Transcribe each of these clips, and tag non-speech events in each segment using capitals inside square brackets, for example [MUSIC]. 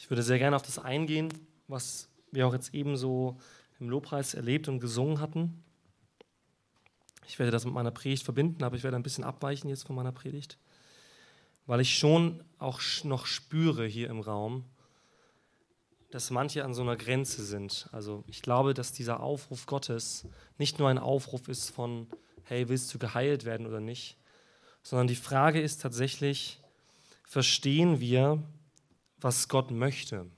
Ich würde sehr gerne auf das eingehen, was wir auch jetzt eben so im Lobpreis erlebt und gesungen hatten. Ich werde das mit meiner Predigt verbinden, aber ich werde ein bisschen abweichen jetzt von meiner Predigt, weil ich schon auch noch spüre hier im Raum, dass manche an so einer Grenze sind. Also ich glaube, dass dieser Aufruf Gottes nicht nur ein Aufruf ist von, hey, willst du geheilt werden oder nicht, sondern die Frage ist tatsächlich, verstehen wir, was Gott möchte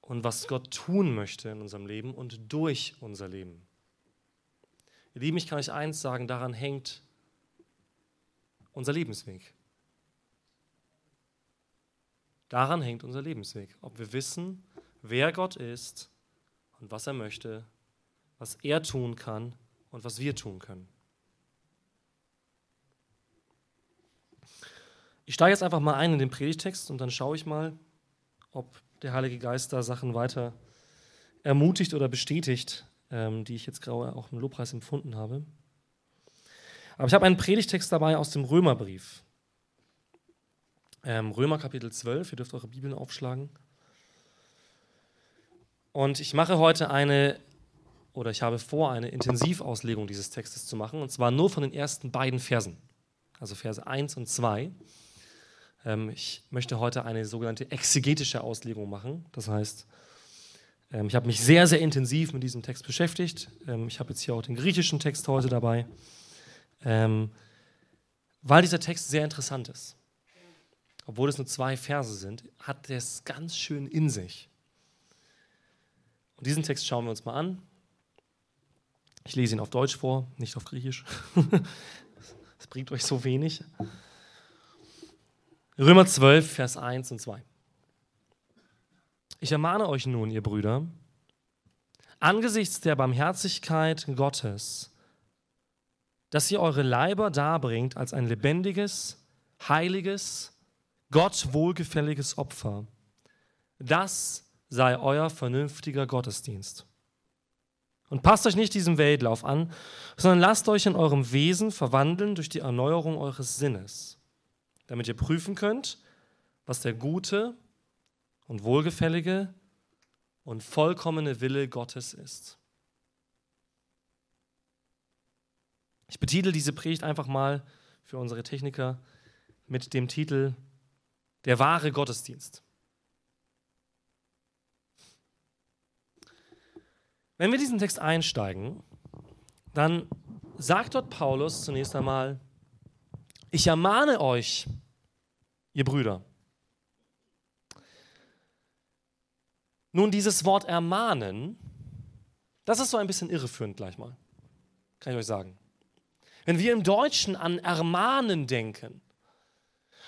und was Gott tun möchte in unserem Leben und durch unser Leben. Ihr Lieben, ich kann euch eins sagen, daran hängt unser Lebensweg. Daran hängt unser Lebensweg. Ob wir wissen, wer Gott ist und was er möchte, was er tun kann und was wir tun können. Ich steige jetzt einfach mal ein in den Predigtext und dann schaue ich mal, ob der Heilige Geist da Sachen weiter ermutigt oder bestätigt, ähm, die ich jetzt gerade auch im Lobpreis empfunden habe. Aber ich habe einen Predigtext dabei aus dem Römerbrief. Ähm, Römer Kapitel 12, ihr dürft eure Bibeln aufschlagen. Und ich mache heute eine, oder ich habe vor, eine Intensivauslegung dieses Textes zu machen, und zwar nur von den ersten beiden Versen, also Verse 1 und 2. Ähm, ich möchte heute eine sogenannte exegetische Auslegung machen. Das heißt, ähm, ich habe mich sehr, sehr intensiv mit diesem Text beschäftigt. Ähm, ich habe jetzt hier auch den griechischen Text heute dabei, ähm, weil dieser Text sehr interessant ist obwohl es nur zwei Verse sind, hat er es ganz schön in sich. Und diesen Text schauen wir uns mal an. Ich lese ihn auf Deutsch vor, nicht auf Griechisch. [LAUGHS] Das bringt euch so wenig. Römer 12, Vers 1 und 2. Ich ermahne euch nun, ihr Brüder, angesichts der Barmherzigkeit Gottes, dass ihr eure Leiber darbringt als ein lebendiges, heiliges, Gott wohlgefälliges Opfer. Das sei euer vernünftiger Gottesdienst. Und passt euch nicht diesem Weltlauf an, sondern lasst euch in eurem Wesen verwandeln durch die Erneuerung eures Sinnes, damit ihr prüfen könnt, was der gute und wohlgefällige und vollkommene Wille Gottes ist. Ich betitel diese Predigt einfach mal für unsere Techniker mit dem Titel der wahre Gottesdienst. Wenn wir diesen Text einsteigen, dann sagt dort Paulus zunächst einmal, ich ermahne euch, ihr Brüder. Nun, dieses Wort ermahnen, das ist so ein bisschen irreführend gleich mal, kann ich euch sagen. Wenn wir im Deutschen an ermahnen denken,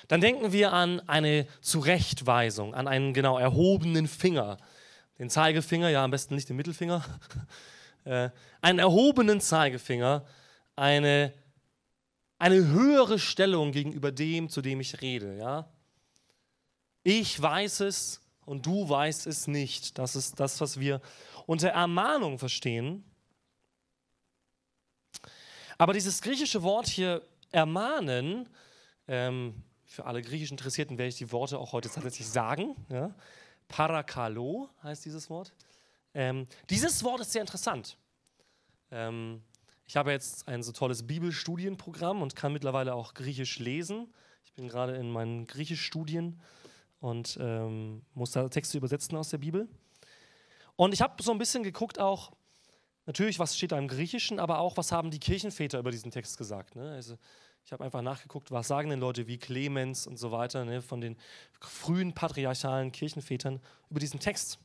dann denken wir an eine Zurechtweisung, an einen genau erhobenen Finger. Den Zeigefinger, ja am besten nicht den Mittelfinger, [LAUGHS] äh, einen erhobenen Zeigefinger, eine, eine höhere Stellung gegenüber dem, zu dem ich rede. Ja? Ich weiß es und du weißt es nicht. Das ist das, was wir unter Ermahnung verstehen. Aber dieses griechische Wort hier, ermahnen, ähm, für alle griechisch Interessierten werde ich die Worte auch heute tatsächlich sagen. Ja. Parakalo heißt dieses Wort. Ähm, dieses Wort ist sehr interessant. Ähm, ich habe jetzt ein so tolles Bibelstudienprogramm und kann mittlerweile auch Griechisch lesen. Ich bin gerade in meinen Griechischstudien und ähm, muss da Texte übersetzen aus der Bibel. Und ich habe so ein bisschen geguckt auch, natürlich, was steht da im Griechischen, aber auch, was haben die Kirchenväter über diesen Text gesagt. Ne? Also ich habe einfach nachgeguckt, was sagen denn Leute wie Clemens und so weiter ne, von den frühen patriarchalen Kirchenvätern über diesen Text.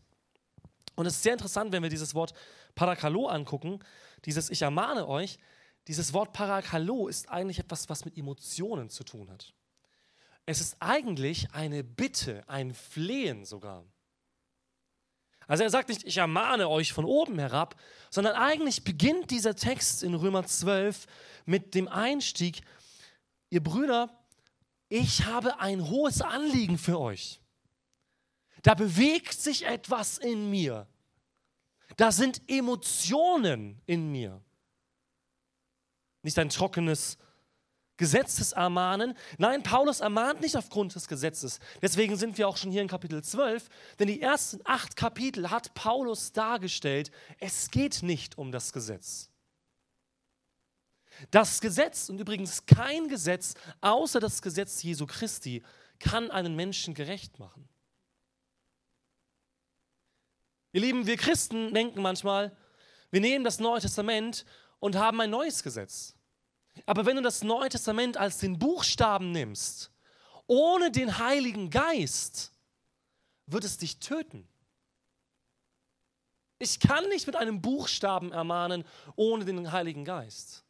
Und es ist sehr interessant, wenn wir dieses Wort Parakalo angucken, dieses Ich ermahne euch, dieses Wort Parakalo ist eigentlich etwas, was mit Emotionen zu tun hat. Es ist eigentlich eine Bitte, ein Flehen sogar. Also er sagt nicht, ich ermahne euch von oben herab, sondern eigentlich beginnt dieser Text in Römer 12 mit dem Einstieg, ihr Brüder, ich habe ein hohes Anliegen für euch. Da bewegt sich etwas in mir. Da sind Emotionen in mir. Nicht ein trockenes Gesetzes ermahnen. Nein, Paulus ermahnt nicht aufgrund des Gesetzes. Deswegen sind wir auch schon hier in Kapitel 12, denn die ersten acht Kapitel hat Paulus dargestellt, es geht nicht um das Gesetz. Das Gesetz, und übrigens kein Gesetz außer das Gesetz Jesu Christi, kann einen Menschen gerecht machen. Ihr Lieben, wir Christen denken manchmal, wir nehmen das Neue Testament und haben ein neues Gesetz. Aber wenn du das Neue Testament als den Buchstaben nimmst, ohne den Heiligen Geist, wird es dich töten. Ich kann nicht mit einem Buchstaben ermahnen ohne den Heiligen Geist.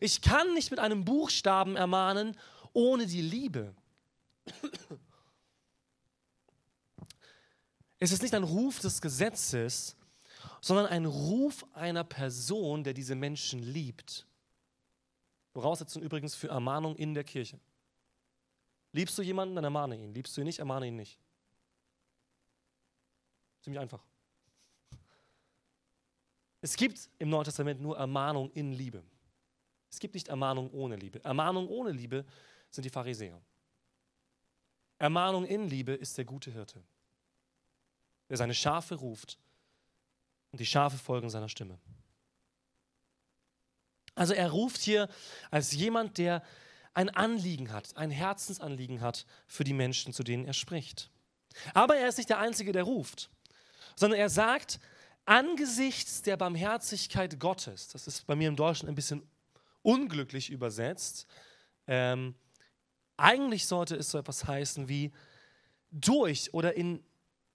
Ich kann nicht mit einem Buchstaben ermahnen ohne die Liebe. Es ist nicht ein Ruf des Gesetzes, sondern ein Ruf einer Person, der diese Menschen liebt. Voraussetzung übrigens für Ermahnung in der Kirche. Liebst du jemanden, dann ermahne ihn. Liebst du ihn nicht, ermahne ihn nicht. Ziemlich einfach. Es gibt im Neuen Testament nur Ermahnung in Liebe. Es gibt nicht Ermahnung ohne Liebe. Ermahnung ohne Liebe sind die Pharisäer. Ermahnung in Liebe ist der gute Hirte, der seine Schafe ruft und die Schafe folgen seiner Stimme. Also er ruft hier als jemand, der ein Anliegen hat, ein Herzensanliegen hat für die Menschen, zu denen er spricht. Aber er ist nicht der Einzige, der ruft, sondern er sagt, angesichts der Barmherzigkeit Gottes, das ist bei mir im Deutschen ein bisschen unglücklich übersetzt, ähm, eigentlich sollte es so etwas heißen wie durch oder in,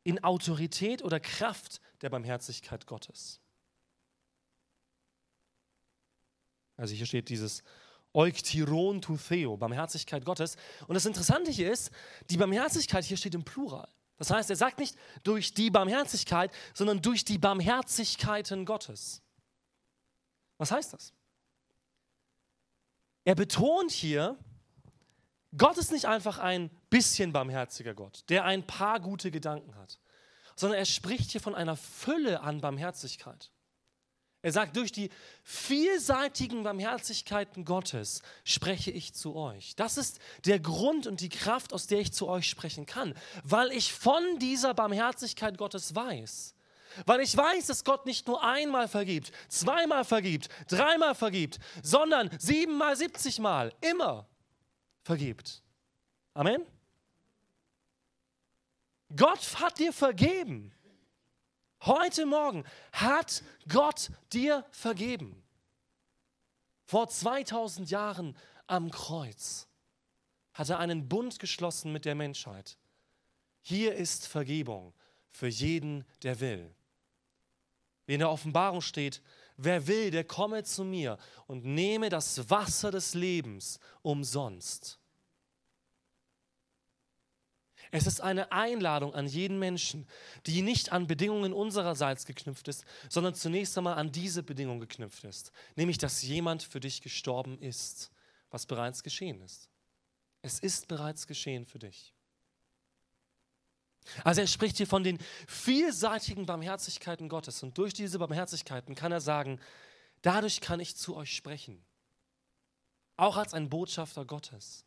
in Autorität oder Kraft der Barmherzigkeit Gottes. Also hier steht dieses Euktiron to Theo, Barmherzigkeit Gottes. Und das Interessante hier ist, die Barmherzigkeit hier steht im Plural. Das heißt, er sagt nicht durch die Barmherzigkeit, sondern durch die Barmherzigkeiten Gottes. Was heißt das? Er betont hier, Gott ist nicht einfach ein bisschen barmherziger Gott, der ein paar gute Gedanken hat, sondern er spricht hier von einer Fülle an Barmherzigkeit. Er sagt, durch die vielseitigen Barmherzigkeiten Gottes spreche ich zu euch. Das ist der Grund und die Kraft, aus der ich zu euch sprechen kann, weil ich von dieser Barmherzigkeit Gottes weiß. Weil ich weiß, dass Gott nicht nur einmal vergibt, zweimal vergibt, dreimal vergibt, sondern siebenmal, siebzigmal, immer vergibt. Amen? Gott hat dir vergeben. Heute Morgen hat Gott dir vergeben. Vor 2000 Jahren am Kreuz hat er einen Bund geschlossen mit der Menschheit. Hier ist Vergebung für jeden, der will. Wie in der Offenbarung steht, wer will, der komme zu mir und nehme das Wasser des Lebens umsonst. Es ist eine Einladung an jeden Menschen, die nicht an Bedingungen unsererseits geknüpft ist, sondern zunächst einmal an diese Bedingung geknüpft ist, nämlich dass jemand für dich gestorben ist, was bereits geschehen ist. Es ist bereits geschehen für dich. Also er spricht hier von den vielseitigen Barmherzigkeiten Gottes und durch diese Barmherzigkeiten kann er sagen, dadurch kann ich zu euch sprechen, auch als ein Botschafter Gottes.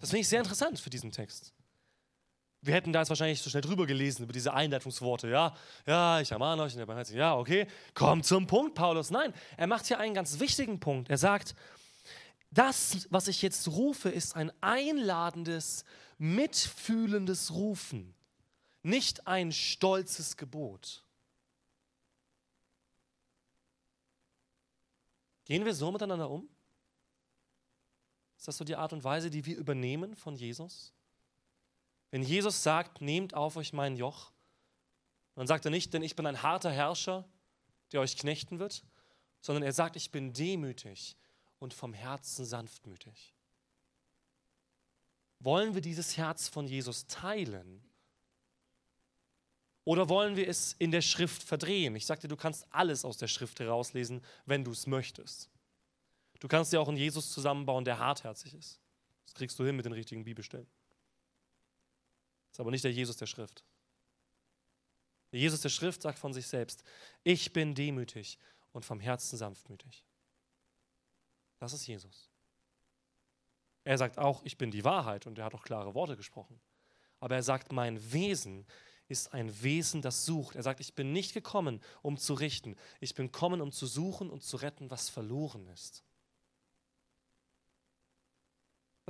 Das finde ich sehr interessant für diesen Text. Wir hätten da jetzt wahrscheinlich so schnell drüber gelesen, über diese Einleitungsworte. Ja, ja, ich ermahne euch in der Barmherzigkeit. Ja, okay, komm zum Punkt, Paulus. Nein, er macht hier einen ganz wichtigen Punkt. Er sagt, das, was ich jetzt rufe, ist ein einladendes, mitfühlendes Rufen, nicht ein stolzes Gebot. Gehen wir so miteinander um? Ist das so die Art und Weise, die wir übernehmen von Jesus? Wenn Jesus sagt, nehmt auf euch mein Joch, dann sagt er nicht, denn ich bin ein harter Herrscher, der euch knechten wird, sondern er sagt, ich bin demütig und vom Herzen sanftmütig. Wollen wir dieses Herz von Jesus teilen? Oder wollen wir es in der Schrift verdrehen? Ich sagte, du kannst alles aus der Schrift herauslesen, wenn du es möchtest. Du kannst dir auch einen Jesus zusammenbauen, der hartherzig ist. Das kriegst du hin mit den richtigen Bibelstellen. Das ist aber nicht der Jesus der Schrift. Der Jesus der Schrift sagt von sich selbst, ich bin demütig und vom Herzen sanftmütig. Das ist Jesus. Er sagt auch, ich bin die Wahrheit und er hat auch klare Worte gesprochen. Aber er sagt, mein Wesen ist ein Wesen, das sucht. Er sagt, ich bin nicht gekommen, um zu richten. Ich bin gekommen, um zu suchen und zu retten, was verloren ist.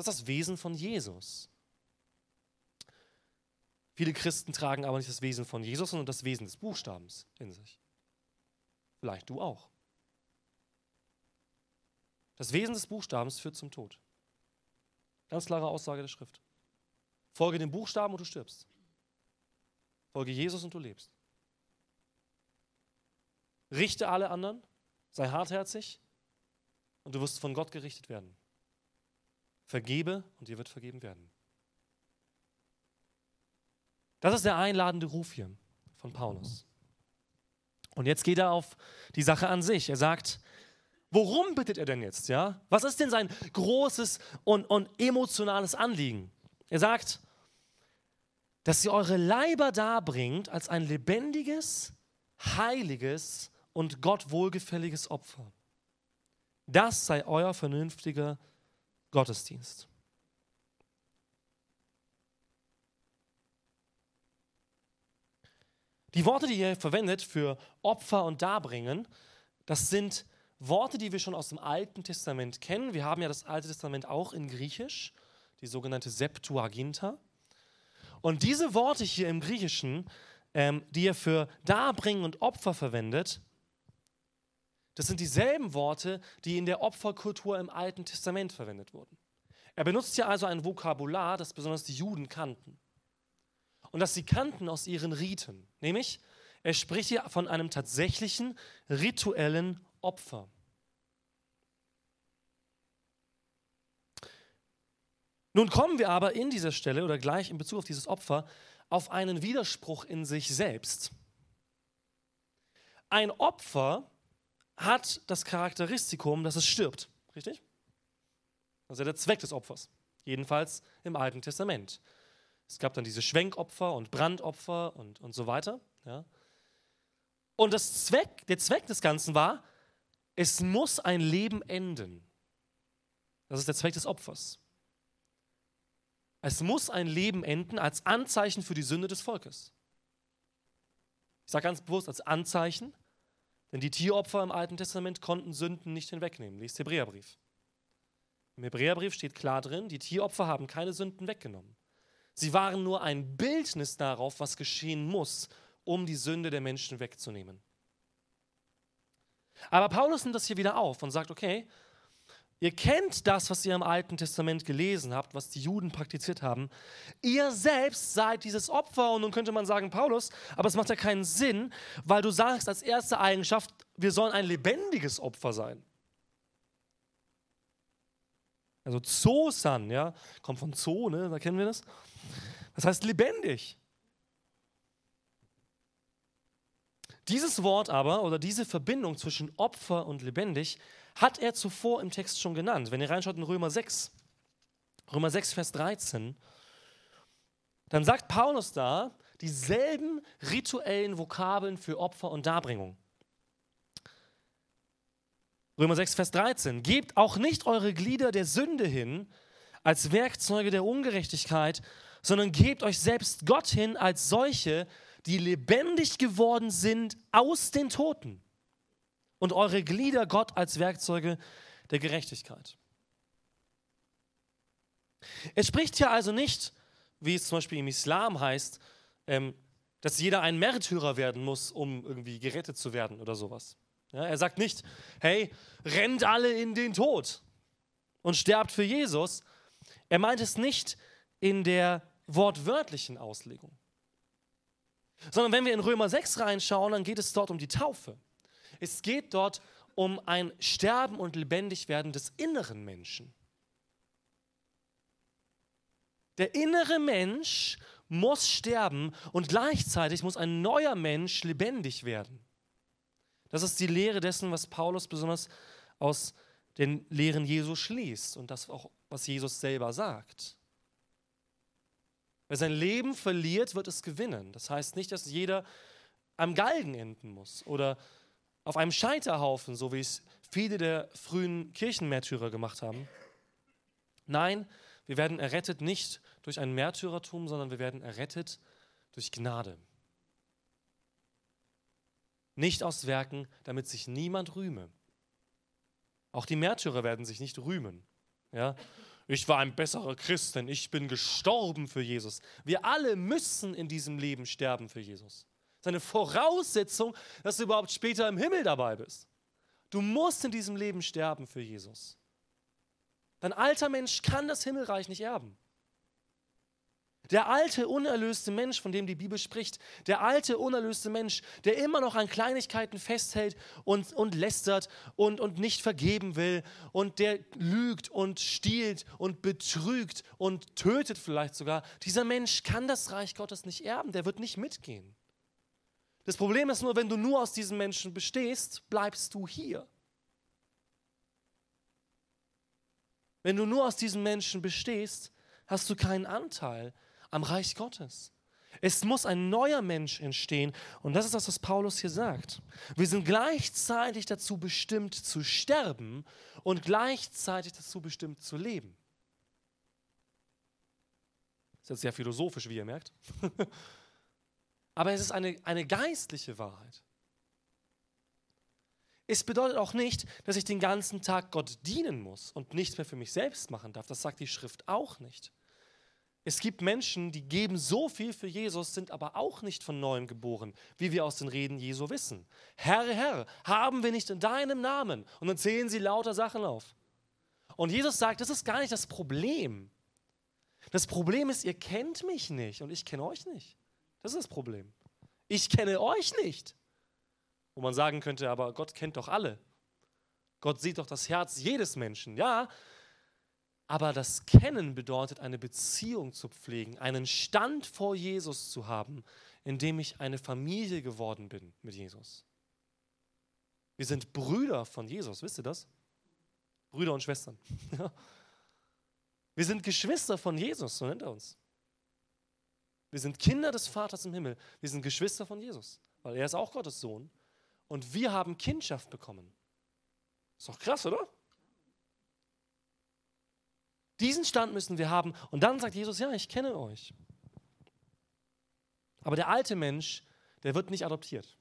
Das ist das Wesen von Jesus. Viele Christen tragen aber nicht das Wesen von Jesus, sondern das Wesen des Buchstabens in sich. Vielleicht du auch. Das Wesen des Buchstabens führt zum Tod. Ganz klare Aussage der Schrift. Folge dem Buchstaben und du stirbst. Folge Jesus und du lebst. Richte alle anderen, sei hartherzig und du wirst von Gott gerichtet werden. Vergebe und dir wird vergeben werden. Das ist der einladende Ruf hier von Paulus. Und jetzt geht er auf die Sache an sich. Er sagt, worum bittet er denn jetzt? Ja? Was ist denn sein großes und, und emotionales Anliegen? Er sagt, dass ihr eure Leiber darbringt als ein lebendiges, heiliges und Gott wohlgefälliges Opfer. Das sei euer vernünftiger Gottesdienst. Die Worte, die ihr verwendet für Opfer und Darbringen, das sind Worte, die wir schon aus dem Alten Testament kennen. Wir haben ja das Alte Testament auch in Griechisch, die sogenannte Septuaginta. Und diese Worte hier im Griechischen, ähm, die er für Darbringen und Opfer verwendet, das sind dieselben Worte, die in der Opferkultur im Alten Testament verwendet wurden. Er benutzt hier also ein Vokabular, das besonders die Juden kannten. Und das sie kannten aus ihren Riten. Nämlich, er spricht hier von einem tatsächlichen rituellen Opfer. Nun kommen wir aber in dieser Stelle oder gleich in Bezug auf dieses Opfer auf einen Widerspruch in sich selbst. Ein Opfer hat das Charakteristikum, dass es stirbt. Richtig? Das ist ja der Zweck des Opfers. Jedenfalls im Alten Testament. Es gab dann diese Schwenkopfer und Brandopfer und, und so weiter. Ja. Und das Zweck, der Zweck des Ganzen war, es muss ein Leben enden. Das ist der Zweck des Opfers. Es muss ein Leben enden als Anzeichen für die Sünde des Volkes. Ich sage ganz bewusst als Anzeichen, denn die Tieropfer im Alten Testament konnten Sünden nicht hinwegnehmen. Lies Hebräerbrief. Im Hebräerbrief steht klar drin, die Tieropfer haben keine Sünden weggenommen. Sie waren nur ein Bildnis darauf, was geschehen muss, um die Sünde der Menschen wegzunehmen. Aber Paulus nimmt das hier wieder auf und sagt, okay, Ihr kennt das, was ihr im Alten Testament gelesen habt, was die Juden praktiziert haben. Ihr selbst seid dieses Opfer. Und nun könnte man sagen, Paulus, aber es macht ja keinen Sinn, weil du sagst als erste Eigenschaft, wir sollen ein lebendiges Opfer sein. Also Zosan, ja, kommt von ne, da kennen wir das. Das heißt lebendig. Dieses Wort aber oder diese Verbindung zwischen Opfer und lebendig hat er zuvor im Text schon genannt. Wenn ihr reinschaut in Römer 6, Römer 6, Vers 13, dann sagt Paulus da dieselben rituellen Vokabeln für Opfer und Darbringung. Römer 6, Vers 13. Gebt auch nicht eure Glieder der Sünde hin als Werkzeuge der Ungerechtigkeit, sondern gebt euch selbst Gott hin als solche, die lebendig geworden sind aus den Toten und eure Glieder Gott als Werkzeuge der Gerechtigkeit. Es spricht hier also nicht, wie es zum Beispiel im Islam heißt, ähm, dass jeder ein Märtyrer werden muss, um irgendwie gerettet zu werden oder sowas. Ja, er sagt nicht, hey, rennt alle in den Tod und sterbt für Jesus. Er meint es nicht in der wortwörtlichen Auslegung. Sondern wenn wir in Römer 6 reinschauen, dann geht es dort um die Taufe. Es geht dort um ein Sterben und Lebendigwerden des inneren Menschen. Der innere Mensch muss sterben und gleichzeitig muss ein neuer Mensch lebendig werden. Das ist die Lehre dessen, was Paulus besonders aus den Lehren Jesu schließt und das auch, was Jesus selber sagt. Wer sein Leben verliert, wird es gewinnen. Das heißt nicht, dass jeder am Galgen enden muss oder auf einem Scheiterhaufen, so wie es viele der frühen Kirchenmärtyrer gemacht haben. Nein, wir werden errettet nicht durch ein Märtyrertum, sondern wir werden errettet durch Gnade. Nicht aus Werken, damit sich niemand rühme. Auch die Märtyrer werden sich nicht rühmen. Ja? Ich war ein besserer Christ, denn ich bin gestorben für Jesus. Wir alle müssen in diesem Leben sterben für Jesus. Das ist eine Voraussetzung, dass du überhaupt später im Himmel dabei bist. Du musst in diesem Leben sterben für Jesus. Dein alter Mensch kann das Himmelreich nicht erben. Der alte, unerlöste Mensch, von dem die Bibel spricht, der alte, unerlöste Mensch, der immer noch an Kleinigkeiten festhält und, und lästert und, und nicht vergeben will und der lügt und stiehlt und betrügt und tötet vielleicht sogar, dieser Mensch kann das Reich Gottes nicht erben, der wird nicht mitgehen. Das Problem ist nur, wenn du nur aus diesen Menschen bestehst, bleibst du hier. Wenn du nur aus diesen Menschen bestehst, hast du keinen Anteil am Reich Gottes. Es muss ein neuer Mensch entstehen. Und das ist das, was Paulus hier sagt. Wir sind gleichzeitig dazu bestimmt zu sterben und gleichzeitig dazu bestimmt zu leben. Das ist jetzt sehr philosophisch, wie ihr merkt. [LAUGHS] Aber es ist eine, eine geistliche Wahrheit. Es bedeutet auch nicht, dass ich den ganzen Tag Gott dienen muss und nichts mehr für mich selbst machen darf. Das sagt die Schrift auch nicht. Es gibt Menschen, die geben so viel für Jesus, sind aber auch nicht von neuem geboren, wie wir aus den Reden Jesu wissen. Herr, Herr, haben wir nicht in deinem Namen? Und dann zählen sie lauter Sachen auf. Und Jesus sagt, das ist gar nicht das Problem. Das Problem ist, ihr kennt mich nicht und ich kenne euch nicht. Das ist das Problem. Ich kenne euch nicht. Wo man sagen könnte, aber Gott kennt doch alle. Gott sieht doch das Herz jedes Menschen. Ja, aber das Kennen bedeutet, eine Beziehung zu pflegen, einen Stand vor Jesus zu haben, in dem ich eine Familie geworden bin mit Jesus. Wir sind Brüder von Jesus, wisst ihr das? Brüder und Schwestern. [LAUGHS] Wir sind Geschwister von Jesus, so nennt er uns. Wir sind Kinder des Vaters im Himmel. Wir sind Geschwister von Jesus, weil er ist auch Gottes Sohn. Und wir haben Kindschaft bekommen. Ist doch krass, oder? Diesen Stand müssen wir haben. Und dann sagt Jesus, ja, ich kenne euch. Aber der alte Mensch, der wird nicht adoptiert.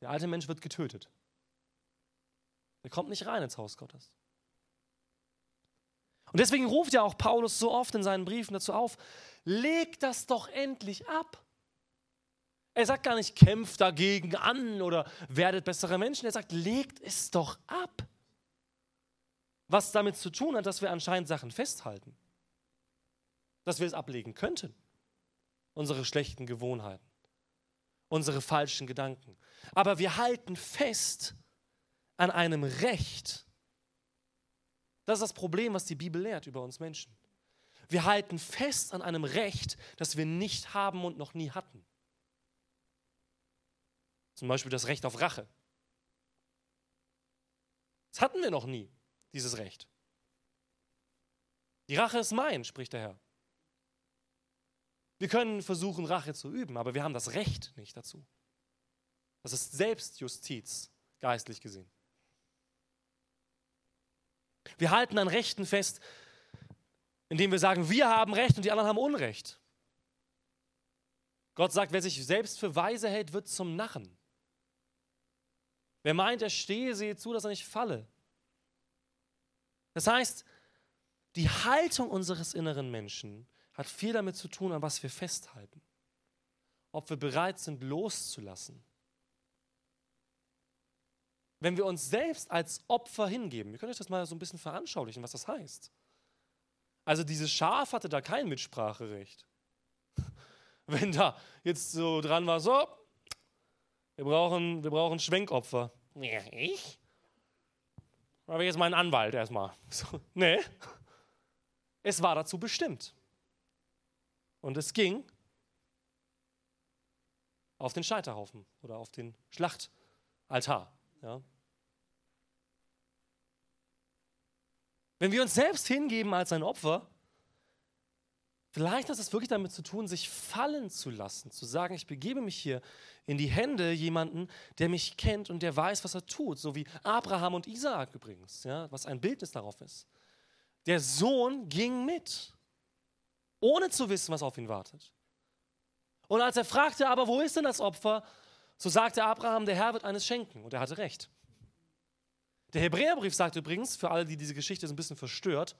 Der alte Mensch wird getötet. Der kommt nicht rein ins Haus Gottes. Und deswegen ruft ja auch Paulus so oft in seinen Briefen dazu auf, legt das doch endlich ab. Er sagt gar nicht, kämpft dagegen an oder werdet bessere Menschen. Er sagt, legt es doch ab was damit zu tun hat, dass wir anscheinend Sachen festhalten. Dass wir es ablegen könnten. Unsere schlechten Gewohnheiten, unsere falschen Gedanken. Aber wir halten fest an einem Recht. Das ist das Problem, was die Bibel lehrt über uns Menschen. Wir halten fest an einem Recht, das wir nicht haben und noch nie hatten. Zum Beispiel das Recht auf Rache. Das hatten wir noch nie dieses Recht. Die Rache ist mein, spricht der Herr. Wir können versuchen, Rache zu üben, aber wir haben das Recht nicht dazu. Das ist Selbstjustiz, geistlich gesehen. Wir halten an Rechten fest, indem wir sagen, wir haben Recht und die anderen haben Unrecht. Gott sagt, wer sich selbst für weise hält, wird zum Narren. Wer meint, er stehe, sehe zu, dass er nicht falle. Das heißt, die Haltung unseres inneren Menschen hat viel damit zu tun, an was wir festhalten. Ob wir bereit sind, loszulassen. Wenn wir uns selbst als Opfer hingeben, ihr könnt euch das mal so ein bisschen veranschaulichen, was das heißt. Also dieses Schaf hatte da kein Mitspracherecht. [LAUGHS] Wenn da jetzt so dran war, so, wir brauchen, wir brauchen Schwenkopfer. Ja, ich? Aber jetzt mein Anwalt erstmal. [LAUGHS] So, nee. Es war dazu bestimmt. Und es ging auf den Scheiterhaufen oder auf den Schlachtaltar. Ja. Wenn wir uns selbst hingeben als ein Opfer, Vielleicht hat es wirklich damit zu tun, sich fallen zu lassen, zu sagen, ich begebe mich hier in die Hände jemanden, der mich kennt und der weiß, was er tut, so wie Abraham und Isaak übrigens, ja, was ein Bildnis darauf ist. Der Sohn ging mit, ohne zu wissen, was auf ihn wartet. Und als er fragte, aber wo ist denn das Opfer, so sagte Abraham, der Herr wird eines schenken. Und er hatte recht. Der Hebräerbrief sagt übrigens, für alle, die diese Geschichte so ein bisschen verstört,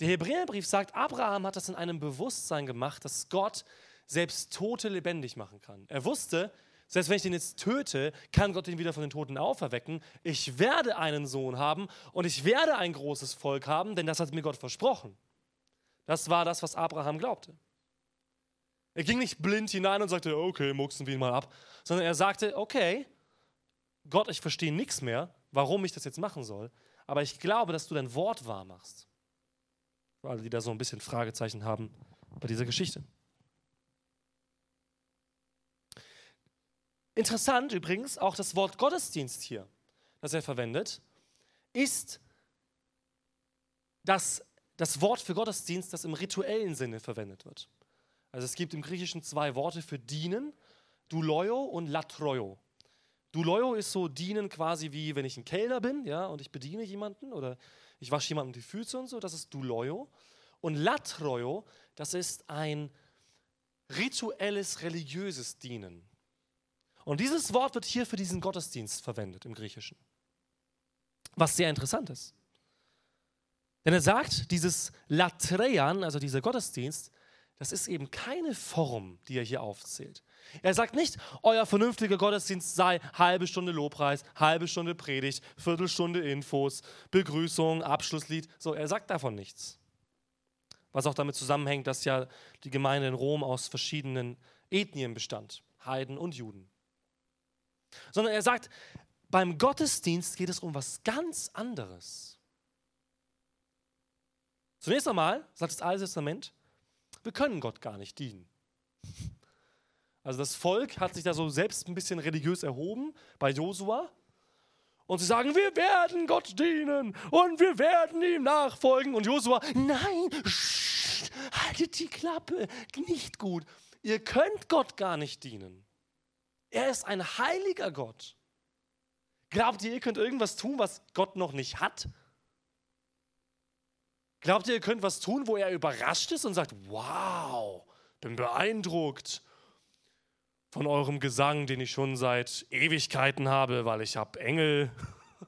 der Hebräerbrief sagt, Abraham hat das in einem Bewusstsein gemacht, dass Gott selbst Tote lebendig machen kann. Er wusste, selbst wenn ich den jetzt töte, kann Gott ihn wieder von den Toten auferwecken. Ich werde einen Sohn haben und ich werde ein großes Volk haben, denn das hat mir Gott versprochen. Das war das, was Abraham glaubte. Er ging nicht blind hinein und sagte, okay, mucksen wir ihn mal ab, sondern er sagte, okay, Gott, ich verstehe nichts mehr, warum ich das jetzt machen soll, aber ich glaube, dass du dein Wort wahr machst. Für alle, die da so ein bisschen Fragezeichen haben bei dieser Geschichte. Interessant übrigens, auch das Wort Gottesdienst hier, das er verwendet, ist das, das Wort für Gottesdienst, das im rituellen Sinne verwendet wird. Also es gibt im Griechischen zwei Worte für dienen, douloio und latroio. Douloio ist so dienen quasi wie wenn ich ein Kellner bin, ja, und ich bediene jemanden oder ich wasche jemandem die Füße und so, das ist douloio. Und latroio, das ist ein rituelles, religiöses Dienen. Und dieses Wort wird hier für diesen Gottesdienst verwendet im Griechischen. Was sehr interessant ist. Denn er sagt, dieses Latreian, also dieser Gottesdienst, das ist eben keine Form, die er hier aufzählt. Er sagt nicht, euer vernünftiger Gottesdienst sei halbe Stunde Lobpreis, halbe Stunde Predigt, Viertelstunde Infos, Begrüßung, Abschlusslied. So, er sagt davon nichts. Was auch damit zusammenhängt, dass ja die Gemeinde in Rom aus verschiedenen Ethnien bestand, Heiden und Juden. Sondern er sagt, beim Gottesdienst geht es um was ganz anderes. Zunächst einmal, sagt das Alte Testament, wir können Gott gar nicht dienen. Also das Volk hat sich da so selbst ein bisschen religiös erhoben bei Josua. Und sie sagen, wir werden Gott dienen und wir werden ihm nachfolgen. Und Josua, nein, sch, haltet die Klappe, nicht gut. Ihr könnt Gott gar nicht dienen. Er ist ein heiliger Gott. Glaubt ihr, ihr könnt irgendwas tun, was Gott noch nicht hat? Glaubt ihr, ihr könnt was tun, wo er überrascht ist und sagt, wow, bin beeindruckt von eurem Gesang, den ich schon seit Ewigkeiten habe, weil ich habe Engel,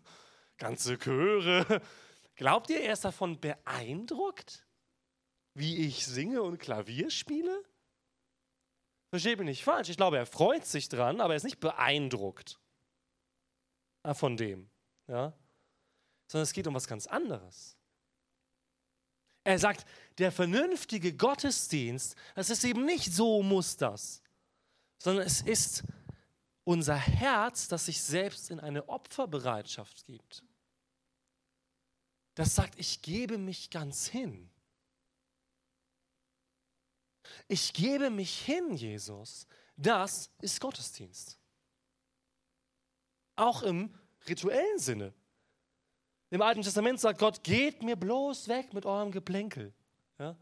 [LAUGHS] ganze Chöre. Glaubt ihr, er ist davon beeindruckt, wie ich singe und Klavier spiele? Versteht mich nicht falsch. Ich glaube, er freut sich dran, aber er ist nicht beeindruckt von dem. Ja? Sondern es geht um was ganz anderes. Er sagt, der vernünftige Gottesdienst, das ist eben nicht so muss das, sondern es ist unser Herz, das sich selbst in eine Opferbereitschaft gibt. Das sagt, ich gebe mich ganz hin. Ich gebe mich hin, Jesus. Das ist Gottesdienst. Auch im rituellen Sinne. Im Alten Testament sagt Gott, geht mir bloß weg mit eurem Geplänkel. Ja?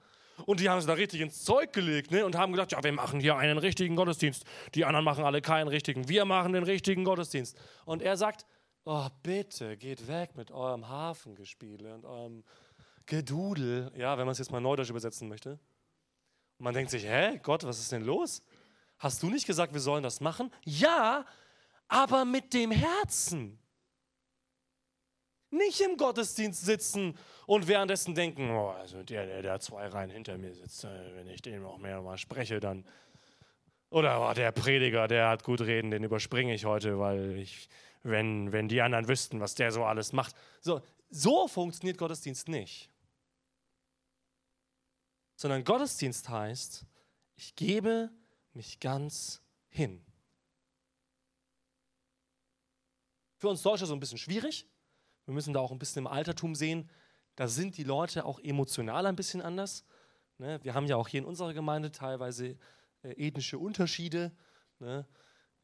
Und die haben es da richtig ins Zeug gelegt ne? und haben gedacht, ja, wir machen hier einen richtigen Gottesdienst. Die anderen machen alle keinen richtigen. Wir machen den richtigen Gottesdienst. Und er sagt, oh, bitte, geht weg mit eurem Hafengespiele und eurem Gedudel. Ja, wenn man es jetzt mal neudeutsch übersetzen möchte. Und man denkt sich, hä, Gott, was ist denn los? Hast du nicht gesagt, wir sollen das machen? Ja, aber mit dem Herzen. Nicht im Gottesdienst sitzen und währenddessen denken, oh, also der, der da zwei Reihen hinter mir sitzt, äh, wenn ich den noch mehr mal spreche, dann. Oder oh, der Prediger, der hat gut reden, den überspringe ich heute, weil ich, wenn, wenn die anderen wüssten, was der so alles macht. So, so funktioniert Gottesdienst nicht. Sondern Gottesdienst heißt, ich gebe mich ganz hin. Für uns Deutsche so ein bisschen schwierig, wir müssen da auch ein bisschen im Altertum sehen. Da sind die Leute auch emotional ein bisschen anders. Ne? Wir haben ja auch hier in unserer Gemeinde teilweise äh, ethnische Unterschiede. Ne?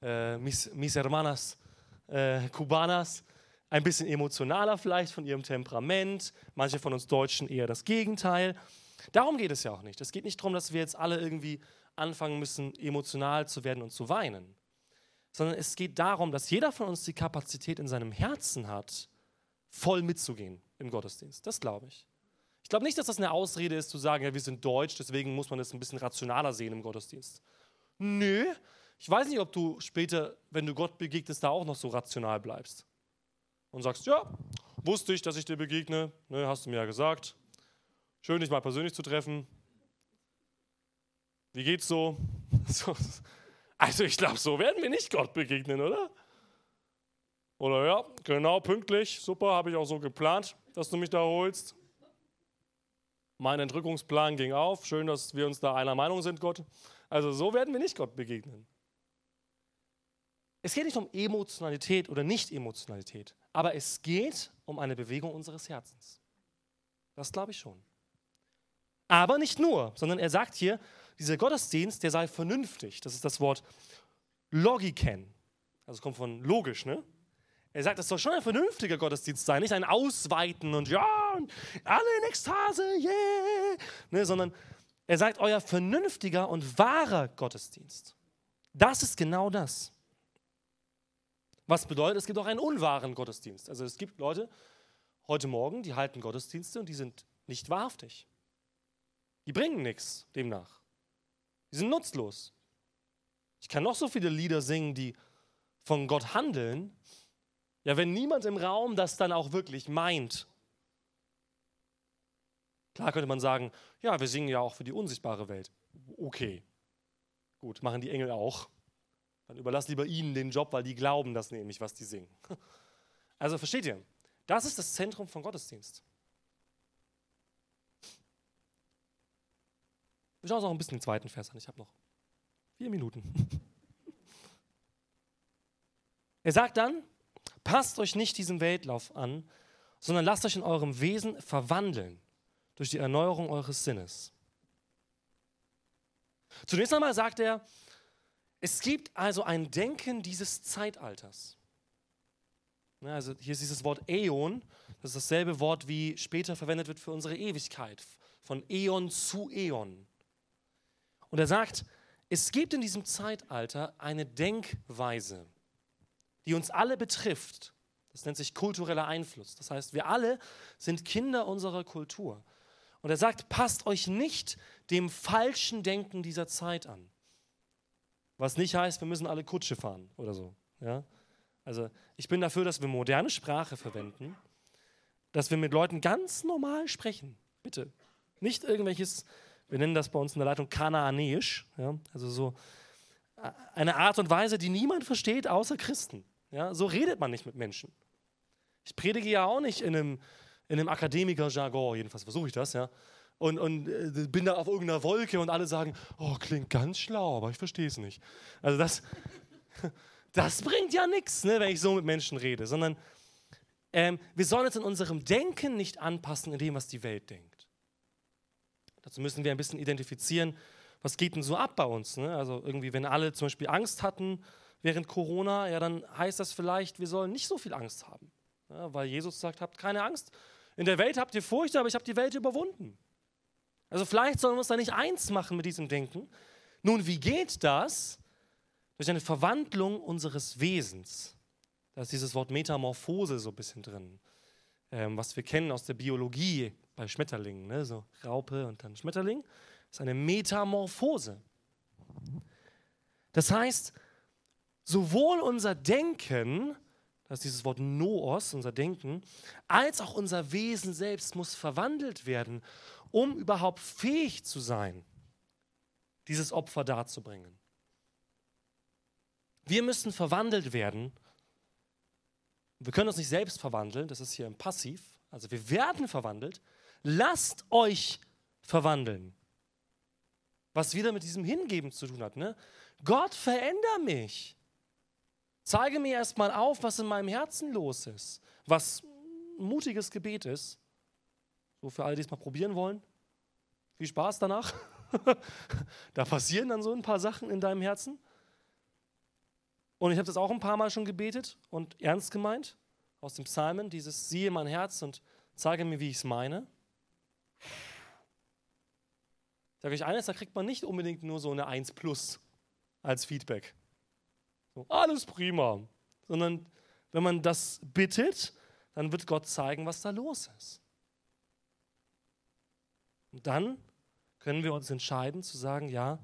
Äh, mis, mis hermanas äh, cubanas. ein bisschen emotionaler vielleicht von ihrem Temperament, manche von uns Deutschen eher das Gegenteil. Darum geht es ja auch nicht. Es geht nicht darum, dass wir jetzt alle irgendwie anfangen müssen, emotional zu werden und zu weinen, sondern es geht darum, dass jeder von uns die Kapazität in seinem Herzen hat, voll mitzugehen im Gottesdienst. Das glaube ich. Ich glaube nicht, dass das eine Ausrede ist, zu sagen, ja, wir sind deutsch, deswegen muss man das ein bisschen rationaler sehen im Gottesdienst. Nö, ich weiß nicht, ob du später, wenn du Gott begegnest, da auch noch so rational bleibst. Und sagst, ja, wusste ich, dass ich dir begegne, ne, hast du mir ja gesagt. Schön, dich mal persönlich zu treffen. Wie geht's so? [LAUGHS] Also ich glaube, so werden wir nicht Gott begegnen, oder? Oder ja, genau, pünktlich, super, habe ich auch so geplant, dass du mich da holst. Mein Entrückungsplan ging auf, schön, dass wir uns da einer Meinung sind, Gott. Also so werden wir nicht Gott begegnen. Es geht nicht um Emotionalität oder Nicht-Emotionalität, aber es geht um eine Bewegung unseres Herzens. Das glaube ich schon. Aber nicht nur, sondern er sagt hier, dieser Gottesdienst, der sei vernünftig. Das ist das Wort logiken. Also es kommt von logisch, ne? Er sagt, es soll schon ein vernünftiger Gottesdienst sein, nicht ein Ausweiten und ja, alle in Ekstase, yeah, ne, sondern er sagt, euer vernünftiger und wahrer Gottesdienst. Das ist genau das. Was bedeutet, es gibt auch einen unwahren Gottesdienst. Also es gibt Leute heute Morgen, die halten Gottesdienste und die sind nicht wahrhaftig. Die bringen nichts demnach. Die sind nutzlos. Ich kann noch so viele Lieder singen, die von Gott handeln. Ja, wenn niemand im Raum das dann auch wirklich meint. Klar könnte man sagen, ja, wir singen ja auch für die unsichtbare Welt. Okay, gut, machen die Engel auch. Dann überlass lieber ihnen den Job, weil die glauben das nämlich, was die singen. [LAUGHS] Also versteht ihr? Das ist das Zentrum von Gottesdienst. Wir schauen uns noch ein bisschen den zweiten Vers an. Ich habe noch vier Minuten. [LAUGHS] Er sagt dann, passt euch nicht diesem Weltlauf an, sondern lasst euch in eurem Wesen verwandeln durch die Erneuerung eures Sinnes. Zunächst einmal sagt er, es gibt also ein Denken dieses Zeitalters. Also hier ist dieses Wort Äon, das ist dasselbe Wort, wie später verwendet wird für unsere Ewigkeit, von Äon zu Äon. Und er sagt, es gibt in diesem Zeitalter eine Denkweise, die uns alle betrifft. Das nennt sich kultureller Einfluss. Das heißt, wir alle sind Kinder unserer Kultur. Und er sagt, passt euch nicht dem falschen Denken dieser Zeit an. Was nicht heißt, wir müssen alle Kutsche fahren oder so. Ja? Also ich bin dafür, dass wir moderne Sprache verwenden, dass wir mit Leuten ganz normal sprechen. Bitte. Nicht irgendwelches wir nennen das bei uns in der Leitung Kanaanäisch, ja? also so äh, eine Art und Weise, die niemand versteht, außer Christen. Ja? So redet man nicht mit Menschen. Ich predige ja auch nicht in einem, in einem Akademiker-Jargon, jedenfalls versuche ich das, ja. Und, und äh, bin da auf irgendeiner Wolke und alle sagen, oh, klingt ganz schlau, aber ich verstehe es nicht. Also das, [LAUGHS] das bringt ja nichts, ne, wenn ich so mit Menschen rede, sondern ähm, wir sollen uns in unserem Denken nicht anpassen in dem, was die Welt denkt. Dazu müssen wir ein bisschen identifizieren, was geht denn so ab bei uns. Ne? Also irgendwie, wenn alle zum Beispiel Angst hatten während Corona, ja, dann heißt das vielleicht, wir sollen nicht so viel Angst haben. Ja, weil Jesus sagt, habt keine Angst. In der Welt habt ihr Furcht, aber ich habe die Welt überwunden. Also vielleicht sollen wir uns da nicht eins machen mit diesem Denken. Nun, wie geht das? Durch eine Verwandlung unseres Wesens. Da ist dieses Wort Metamorphose so ein bisschen drin, ähm, was wir kennen aus der Biologie bei Schmetterlingen, ne? so Raupe und dann Schmetterling, das ist eine Metamorphose. Das heißt, sowohl unser Denken, das ist dieses Wort Noos, unser Denken, als auch unser Wesen selbst muss verwandelt werden, um überhaupt fähig zu sein, dieses Opfer darzubringen. Wir müssen verwandelt werden. Wir können uns nicht selbst verwandeln, das ist hier im Passiv. Also wir werden verwandelt, lasst euch verwandeln. Was wieder mit diesem Hingeben zu tun hat. Ne? Gott, veränder mich. Zeige mir erstmal auf, was in meinem Herzen los ist. Was mutiges Gebet ist. So für alle, die es mal probieren wollen. Viel Spaß danach. [LAUGHS] da passieren dann so ein paar Sachen in deinem Herzen. Und ich habe das auch ein paar Mal schon gebetet und ernst gemeint. aus dem Psalmen, dieses siehe mein Herz und zeige mir, wie ich es meine. Ich sage euch eines, da kriegt man nicht unbedingt nur so eine 1 plus als Feedback. So, alles prima. Sondern wenn man das bittet, dann wird Gott zeigen, was da los ist. Und dann können wir uns entscheiden zu sagen, ja,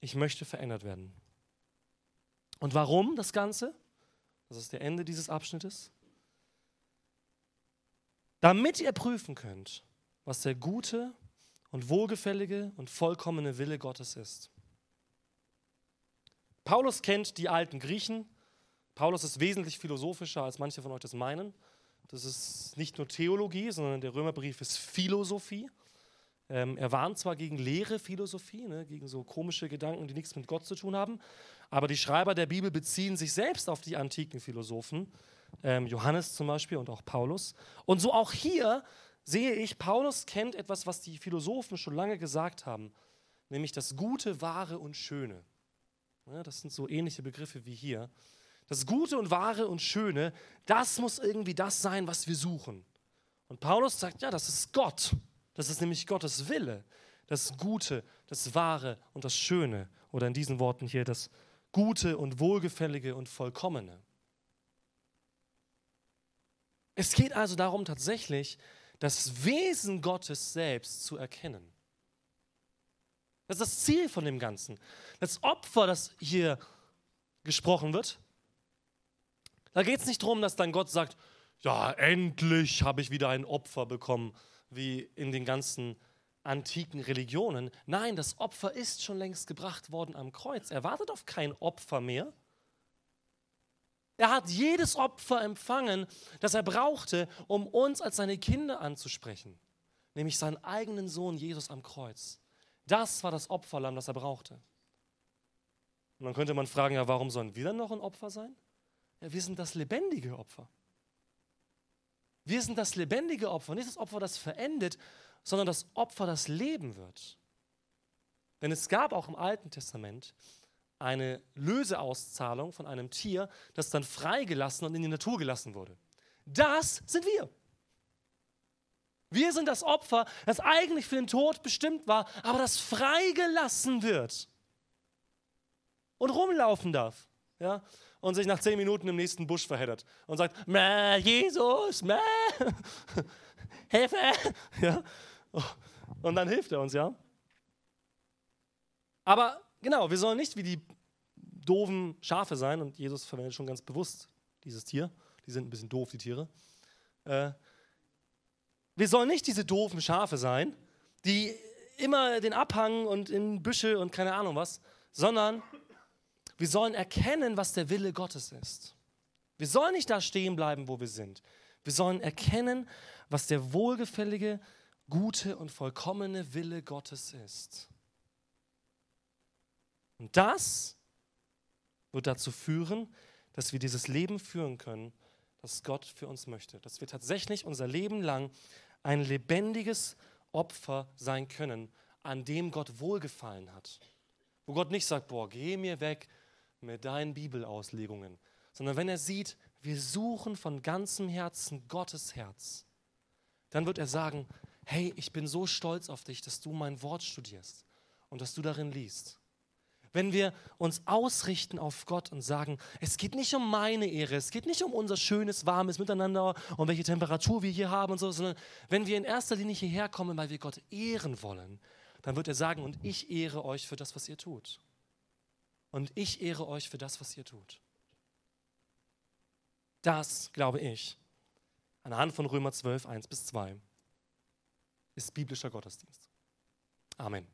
ich möchte verändert werden. Und warum das Ganze? Das ist der Ende dieses Abschnittes. Damit ihr prüfen könnt, was der gute und wohlgefällige und vollkommene Wille Gottes ist. Paulus kennt die alten Griechen. Paulus ist wesentlich philosophischer, als manche von euch das meinen. Das ist nicht nur Theologie, sondern der Römerbrief ist Philosophie. Ähm, er warnt zwar gegen leere Philosophie, ne, gegen so komische Gedanken, die nichts mit Gott zu tun haben, aber die Schreiber der Bibel beziehen sich selbst auf die antiken Philosophen, ähm, Johannes zum Beispiel und auch Paulus. Und so auch hier sehe ich, Paulus kennt etwas, was die Philosophen schon lange gesagt haben, nämlich das Gute, Wahre und Schöne. Ja, das sind so ähnliche Begriffe wie hier. Das Gute und Wahre und Schöne, das muss irgendwie das sein, was wir suchen. Und Paulus sagt, ja, das ist Gott. Das ist nämlich Gottes Wille, das Gute, das Wahre und das Schöne. Oder in diesen Worten hier das Gute und Wohlgefällige und Vollkommene. Es geht also darum, tatsächlich das Wesen Gottes selbst zu erkennen. Das ist das Ziel von dem Ganzen. Das Opfer, das hier gesprochen wird, da geht es nicht darum, dass dann Gott sagt, ja, endlich habe ich wieder ein Opfer bekommen wie in den ganzen antiken Religionen. Nein, das Opfer ist schon längst gebracht worden am Kreuz. Er wartet auf kein Opfer mehr. Er hat jedes Opfer empfangen, das er brauchte, um uns als seine Kinder anzusprechen, nämlich seinen eigenen Sohn Jesus am Kreuz. Das war das Opferlamm, das er brauchte. Und dann könnte man fragen, ja, warum sollen wir dann noch ein Opfer sein? Ja, wir sind das lebendige Opfer. Wir sind das lebendige Opfer, nicht das Opfer, das verendet, sondern das Opfer, das leben wird. Denn es gab auch im Alten Testament eine Löseauszahlung von einem Tier, das dann freigelassen und in die Natur gelassen wurde. Das sind wir. Wir sind das Opfer, das eigentlich für den Tod bestimmt war, aber das freigelassen wird und rumlaufen darf. Ja? und sich nach zehn Minuten im nächsten Busch verheddert und sagt, Mäh, Jesus, mäh, [LAUGHS] Hilfe. [LAUGHS] Ja? Und dann hilft er uns, ja. Aber genau, wir sollen nicht wie die doofen Schafe sein und Jesus verwendet schon ganz bewusst dieses Tier. Die sind ein bisschen doof, die Tiere. Äh, wir sollen nicht diese doofen Schafe sein, die immer den Abhang und in Büsche und keine Ahnung was, sondern wir sollen erkennen, was der Wille Gottes ist. Wir sollen nicht da stehen bleiben, wo wir sind. Wir sollen erkennen, was der wohlgefällige, gute und vollkommene Wille Gottes ist. Und das wird dazu führen, dass wir dieses Leben führen können, das Gott für uns möchte. Dass wir tatsächlich unser Leben lang ein lebendiges Opfer sein können, an dem Gott wohlgefallen hat. Wo Gott nicht sagt, boah, geh mir weg, mit deinen Bibelauslegungen, sondern wenn er sieht, wir suchen von ganzem Herzen Gottes Herz, dann wird er sagen, hey, ich bin so stolz auf dich, dass du mein Wort studierst und dass du darin liest. Wenn wir uns ausrichten auf Gott und sagen, es geht nicht um meine Ehre, es geht nicht um unser schönes, warmes Miteinander und welche Temperatur wir hier haben und so, sondern wenn wir in erster Linie hierher kommen, weil wir Gott ehren wollen, dann wird er sagen, und ich ehre euch für das, was ihr tut und ich ehre euch für das, was ihr tut. Das, glaube ich, anhand von Römer 12, 1 bis 2, ist biblischer Gottesdienst. Amen.